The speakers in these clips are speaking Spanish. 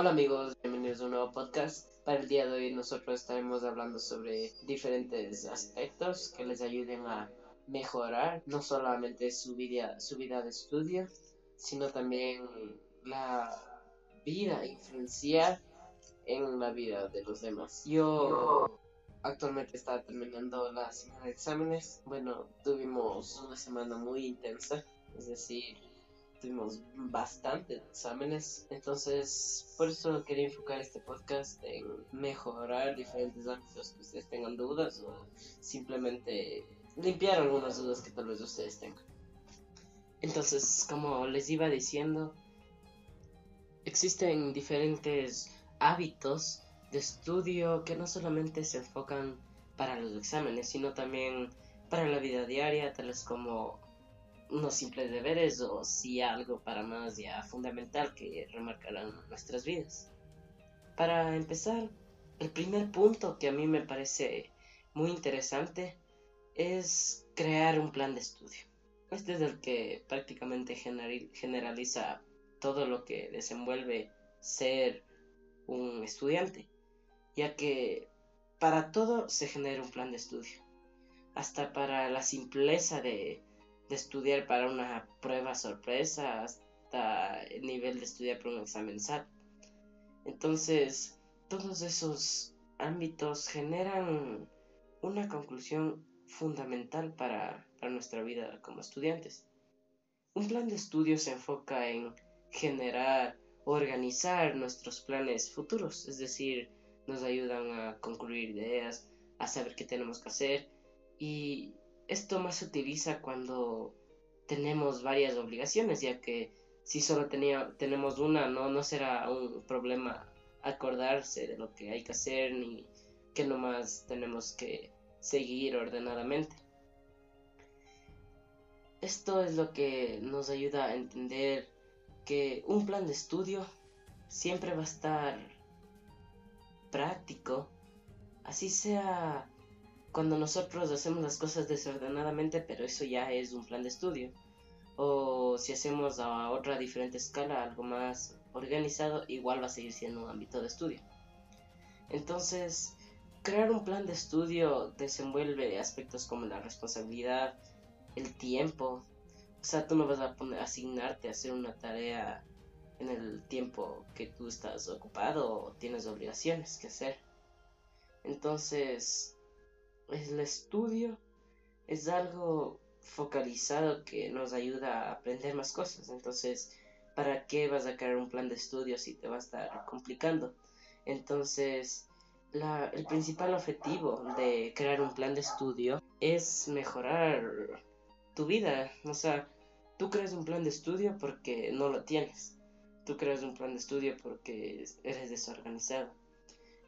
Hola amigos, bienvenidos a un nuevo podcast. Para el día de hoy nosotros estaremos hablando sobre diferentes aspectos que les ayuden a mejorar no solamente su vida, su vida de estudio, sino también la vida, influenciar en la vida de los demás. Yo actualmente estaba terminando la semana de exámenes. Bueno, tuvimos una semana muy intensa, es decir, tuvimos bastantes exámenes. Entonces, por eso quería enfocar este podcast en mejorar diferentes ámbitos que ustedes tengan dudas o simplemente limpiar algunas dudas que tal vez ustedes tengan. Entonces, como les iba diciendo, existen diferentes hábitos de estudio que no solamente se enfocan para los exámenes, sino también para la vida diaria, tales como unos simples deberes o si algo para más ya fundamental que remarcarán nuestras vidas. Para empezar, el primer punto que a mí me parece muy interesante es crear un plan de estudio. Este es el que prácticamente generaliza todo lo que desenvuelve ser un estudiante, ya que para todo se genera un plan de estudio, hasta para la simpleza de, estudiar para una prueba sorpresa, hasta el nivel de estudiar para un examen SAT. Entonces, todos esos ámbitos generan una conclusión fundamental para, para nuestra vida como estudiantes. Un plan de estudio se enfoca en generar, organizar nuestros planes futuros, es decir, nos ayudan a concluir ideas, a saber qué tenemos que hacer y esto más se utiliza cuando tenemos varias obligaciones, ya que si solo tenía, tenemos una, no, no será un problema acordarse de lo que hay que hacer ni que nomás tenemos que seguir ordenadamente. Esto es lo que nos ayuda a entender que un plan de estudio siempre va a estar práctico, así sea cuando nosotros hacemos las cosas desordenadamente, pero eso ya es un plan de estudio. O si hacemos a otra diferente escala, algo más organizado, igual va a seguir siendo un ámbito de estudio. Entonces, crear un plan de estudio desenvuelve aspectos como la responsabilidad, el tiempo, o sea, tú no vas a asignarte a hacer una tarea en el tiempo que tú estás ocupado o tienes obligaciones que hacer. Entonces, el estudio es algo focalizado que nos ayuda a aprender más cosas. Entonces, ¿para qué vas a crear un plan de estudio si te va a estar complicando? Entonces, la, el principal objetivo de crear un plan de estudio es mejorar tu vida. O sea, tú creas un plan de estudio porque no lo tienes. Tú creas un plan de estudio porque eres desorganizado.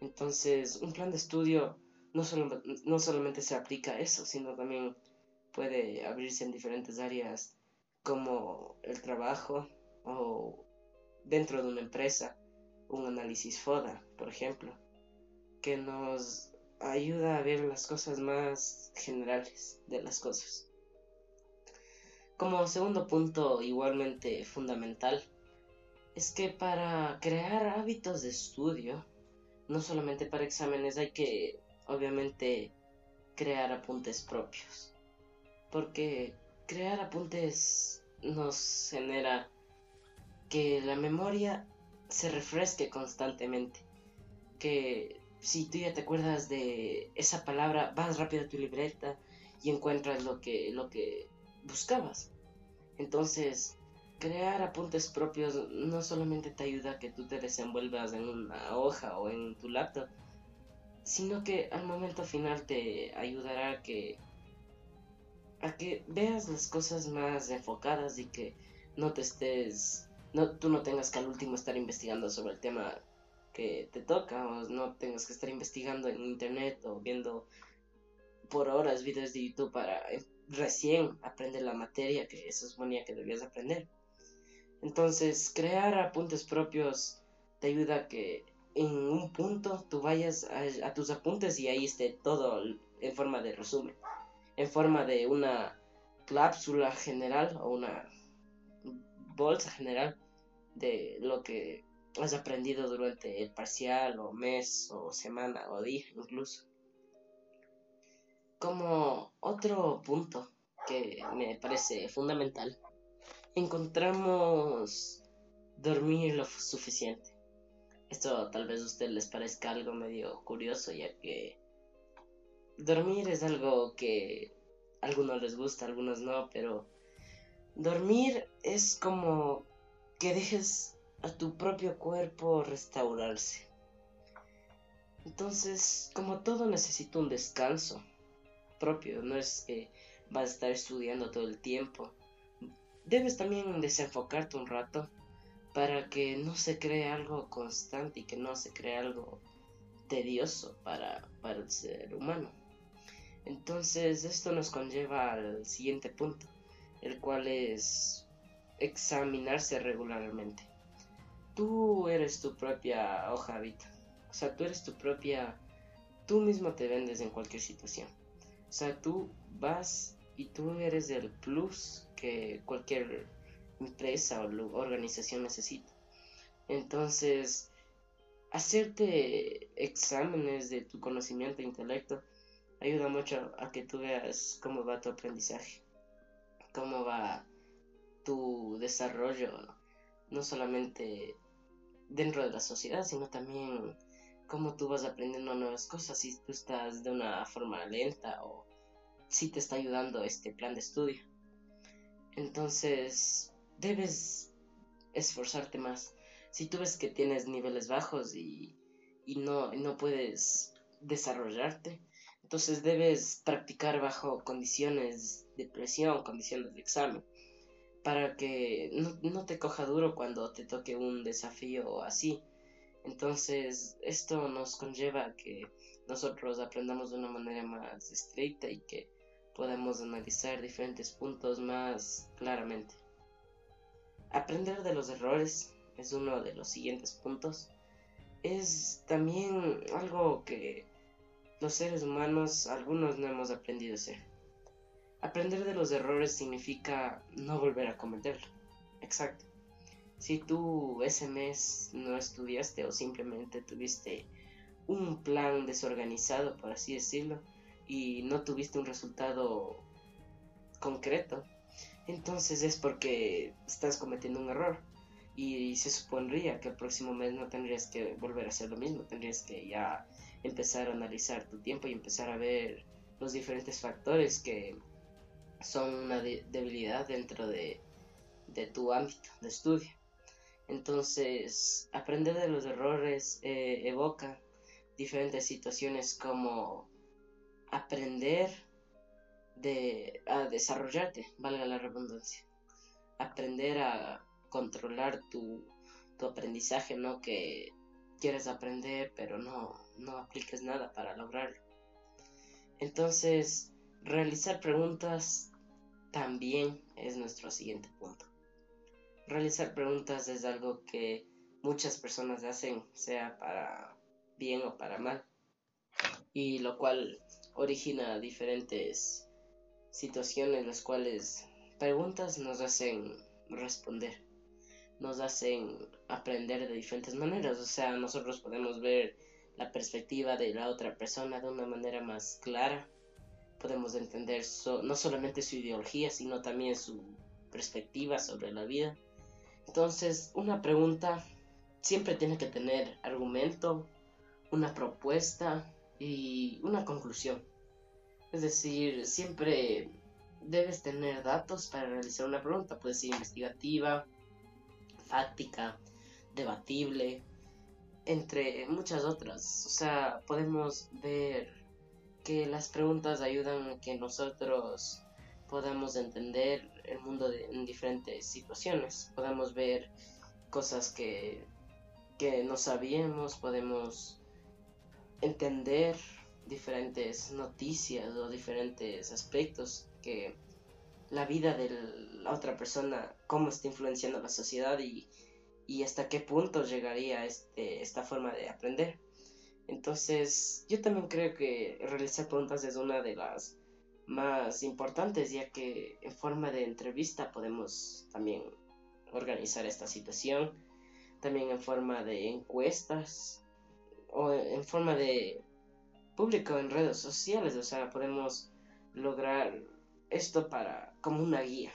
Entonces, un plan de estudio no, solo, no solamente se aplica a eso, sino también puede abrirse en diferentes áreas como el trabajo o dentro de una empresa, un análisis FODA, por ejemplo, que nos ayuda a ver las cosas más generales de las cosas. Como segundo punto igualmente fundamental, es que para crear hábitos de estudio, no solamente para exámenes, hay que obviamente crear apuntes propios. Porque crear apuntes nos genera que la memoria se refresque constantemente. Que si tú ya te acuerdas de esa palabra, vas rápido a tu libreta y encuentras lo que, lo que buscabas. Entonces, crear apuntes propios no solamente te ayuda a que tú te desenvuelvas en una hoja o en tu laptop, sino que al momento final te ayudará a que a que veas las cosas más enfocadas y que no te estés no tú no tengas que al último estar investigando sobre el tema que te toca o no tengas que estar investigando en internet o viendo por horas videos de YouTube para recién aprender la materia que se suponía que debías aprender. Entonces, crear apuntes propios te ayuda a que en un punto tú vayas a, tus apuntes y ahí esté todo en forma de resumen, en forma de una cápsula general o una bolsa general de lo que has aprendido durante el parcial o mes o semana o día incluso. Como otro punto que me parece fundamental, encontramos dormir lo suficiente. Esto tal vez a usted les parezca algo medio curioso, ya que dormir es algo que a algunos les gusta, a algunos no, pero dormir es como que dejes a tu propio cuerpo restaurarse. Entonces, como todo necesita un descanso propio, no es que vas a estar estudiando todo el tiempo. Debes también desenfocarte un rato para que no se cree algo constante y que no se cree algo tedioso para, para el ser humano. Entonces esto nos conlleva al siguiente punto, el cual es examinarse regularmente. Tú eres tu propia hoja vida. O sea, tú eres tu propia... Tú mismo te vendes en cualquier situación. O sea, tú vas y tú eres el plus que cualquier empresa o organización necesita. Entonces, hacerte exámenes de tu conocimiento e intelecto ayuda mucho a que tú veas cómo va tu aprendizaje, cómo va tu desarrollo, no solamente dentro de la sociedad, sino también cómo tú vas aprendiendo nuevas cosas, si tú estás de una forma lenta o si te está ayudando este plan de estudio. Entonces, debes esforzarte más. Si tú ves que tienes niveles bajos y, no, no puedes desarrollarte, entonces debes practicar bajo condiciones de presión, condiciones de examen, para que no, no, te coja duro cuando te toque un desafío así. Entonces, esto nos conlleva a que nosotros aprendamos de una manera más estricta y que podamos analizar diferentes puntos más claramente. Aprender de los errores es uno de los siguientes puntos. Es también algo que los seres humanos, algunos no hemos aprendido a hacer. Aprender de los errores significa no volver a cometerlo. Exacto. Si tú ese mes no estudiaste o simplemente tuviste un plan desorganizado, por así decirlo, y no tuviste un resultado concreto, entonces es porque estás cometiendo un error. Y se supondría que el próximo mes no tendrías que volver a hacer lo mismo, tendrías que ya empezar a analizar tu tiempo y empezar a ver los diferentes factores que son una debilidad dentro de, tu ámbito de estudio. Entonces, aprender de los errores eh, evoca diferentes situaciones como aprender de, a desarrollarte, valga la redundancia. Aprender a controlar tu, tu aprendizaje, no que quieres aprender pero no, no apliques nada para lograrlo. Entonces, realizar preguntas también es nuestro siguiente punto. Realizar preguntas es algo que muchas personas hacen, sea para bien o para mal, y lo cual origina diferentes situaciones las cuales preguntas nos hacen responder, nos hacen aprender de diferentes maneras, o sea, nosotros podemos ver la perspectiva de la otra persona de una manera más clara, podemos entender no solamente su ideología, sino también su perspectiva sobre la vida. Entonces, una pregunta siempre tiene que tener argumento, una propuesta y una conclusión. Es decir, siempre debes tener datos para realizar una pregunta. Puede ser investigativa, fáctica, debatible, entre muchas otras. O sea, podemos ver que las preguntas ayudan a que nosotros podamos entender el mundo en diferentes situaciones. Podemos ver cosas que, que no sabíamos, podemos entender diferentes noticias o diferentes aspectos que la vida de la otra persona, cómo está influenciando la sociedad y, hasta qué punto llegaría este, esta forma de aprender. Entonces, yo también creo que realizar preguntas es una de las más importantes, ya que en forma de entrevista podemos también organizar esta situación, también en forma de encuestas o en forma de público en redes sociales, o sea, podemos lograr esto para como una guía,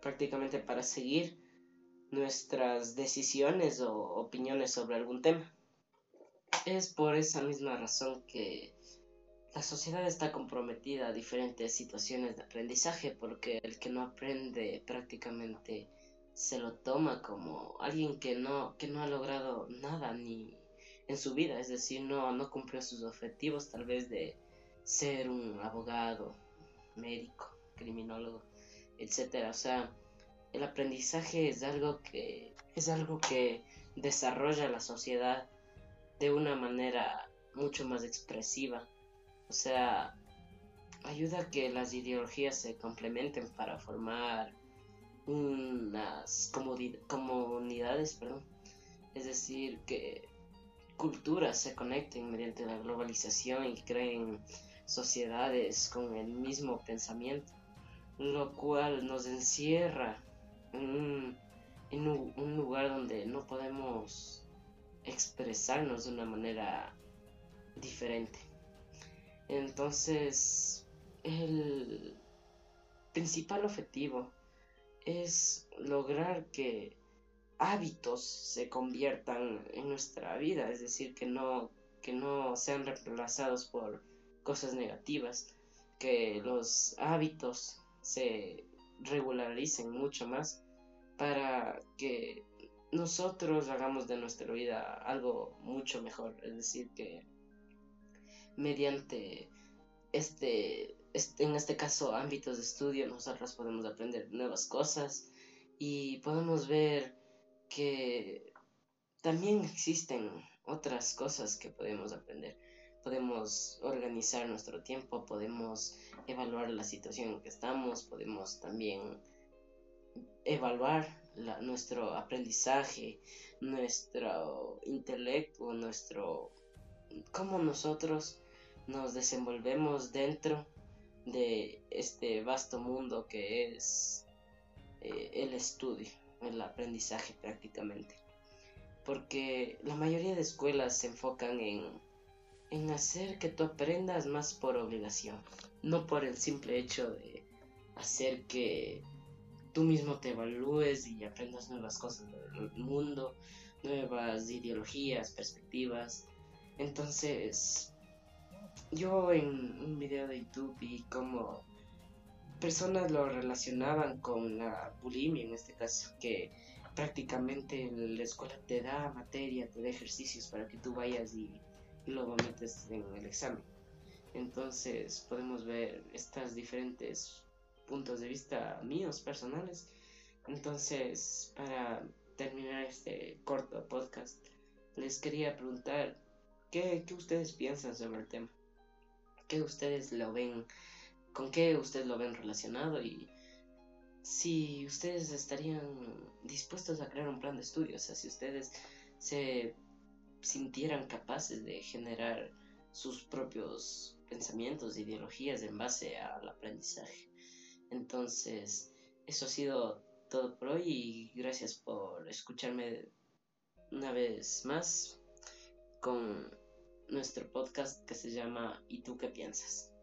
prácticamente para seguir nuestras decisiones o opiniones sobre algún tema. Es por esa misma razón que la sociedad está comprometida a diferentes situaciones de aprendizaje porque el que no aprende prácticamente se lo toma como alguien que no, que no ha logrado nada ni en su vida, es decir, no, no cumplió sus objetivos tal vez de ser un abogado, médico, criminólogo, etcétera. O sea, el aprendizaje es algo que es algo que desarrolla la sociedad de una manera mucho más expresiva. O sea, ayuda a que las ideologías se complementen para formar unas comunidades, perdón. Es decir, que culturas se conecten mediante la globalización y creen sociedades con el mismo pensamiento, lo cual nos encierra en un, lugar donde no podemos expresarnos de una manera diferente. Entonces, el principal objetivo es lograr que hábitos se conviertan en nuestra vida, es decir, que no, que no sean reemplazados por cosas negativas, que los hábitos se regularicen mucho más para que nosotros hagamos de nuestra vida algo mucho mejor, es decir, que mediante este, este, en este caso ámbitos de estudio nosotros podemos aprender nuevas cosas y podemos ver que también existen otras cosas que podemos aprender. Podemos organizar nuestro tiempo, podemos evaluar la situación en que estamos, podemos también evaluar nuestro aprendizaje, nuestro intelecto, nuestro cómo nosotros nos desenvolvemos dentro de este vasto mundo que es eh, el estudio el aprendizaje prácticamente. Porque la mayoría de escuelas se enfocan en, en hacer que tú aprendas más por obligación, no por el simple hecho de hacer que tú mismo te evalúes y aprendas nuevas cosas del mundo, nuevas ideologías, perspectivas. Entonces, yo en un video de YouTube vi como personas lo relacionaban con la bulimia en este caso, que prácticamente la escuela te da materia, te da ejercicios para que tú vayas y, lo metes en el examen. Entonces podemos ver estos diferentes puntos de vista míos personales. Entonces, para terminar este corto podcast, les quería preguntar qué, qué ustedes piensan sobre el tema, qué ustedes lo ven con qué ustedes lo ven relacionado y si ustedes estarían dispuestos a crear un plan de estudio, o sea, si ustedes se sintieran capaces de generar sus propios pensamientos, ideologías en base al aprendizaje. Entonces, eso ha sido todo por hoy y gracias por escucharme una vez más con nuestro podcast que se llama ¿Y tú qué piensas?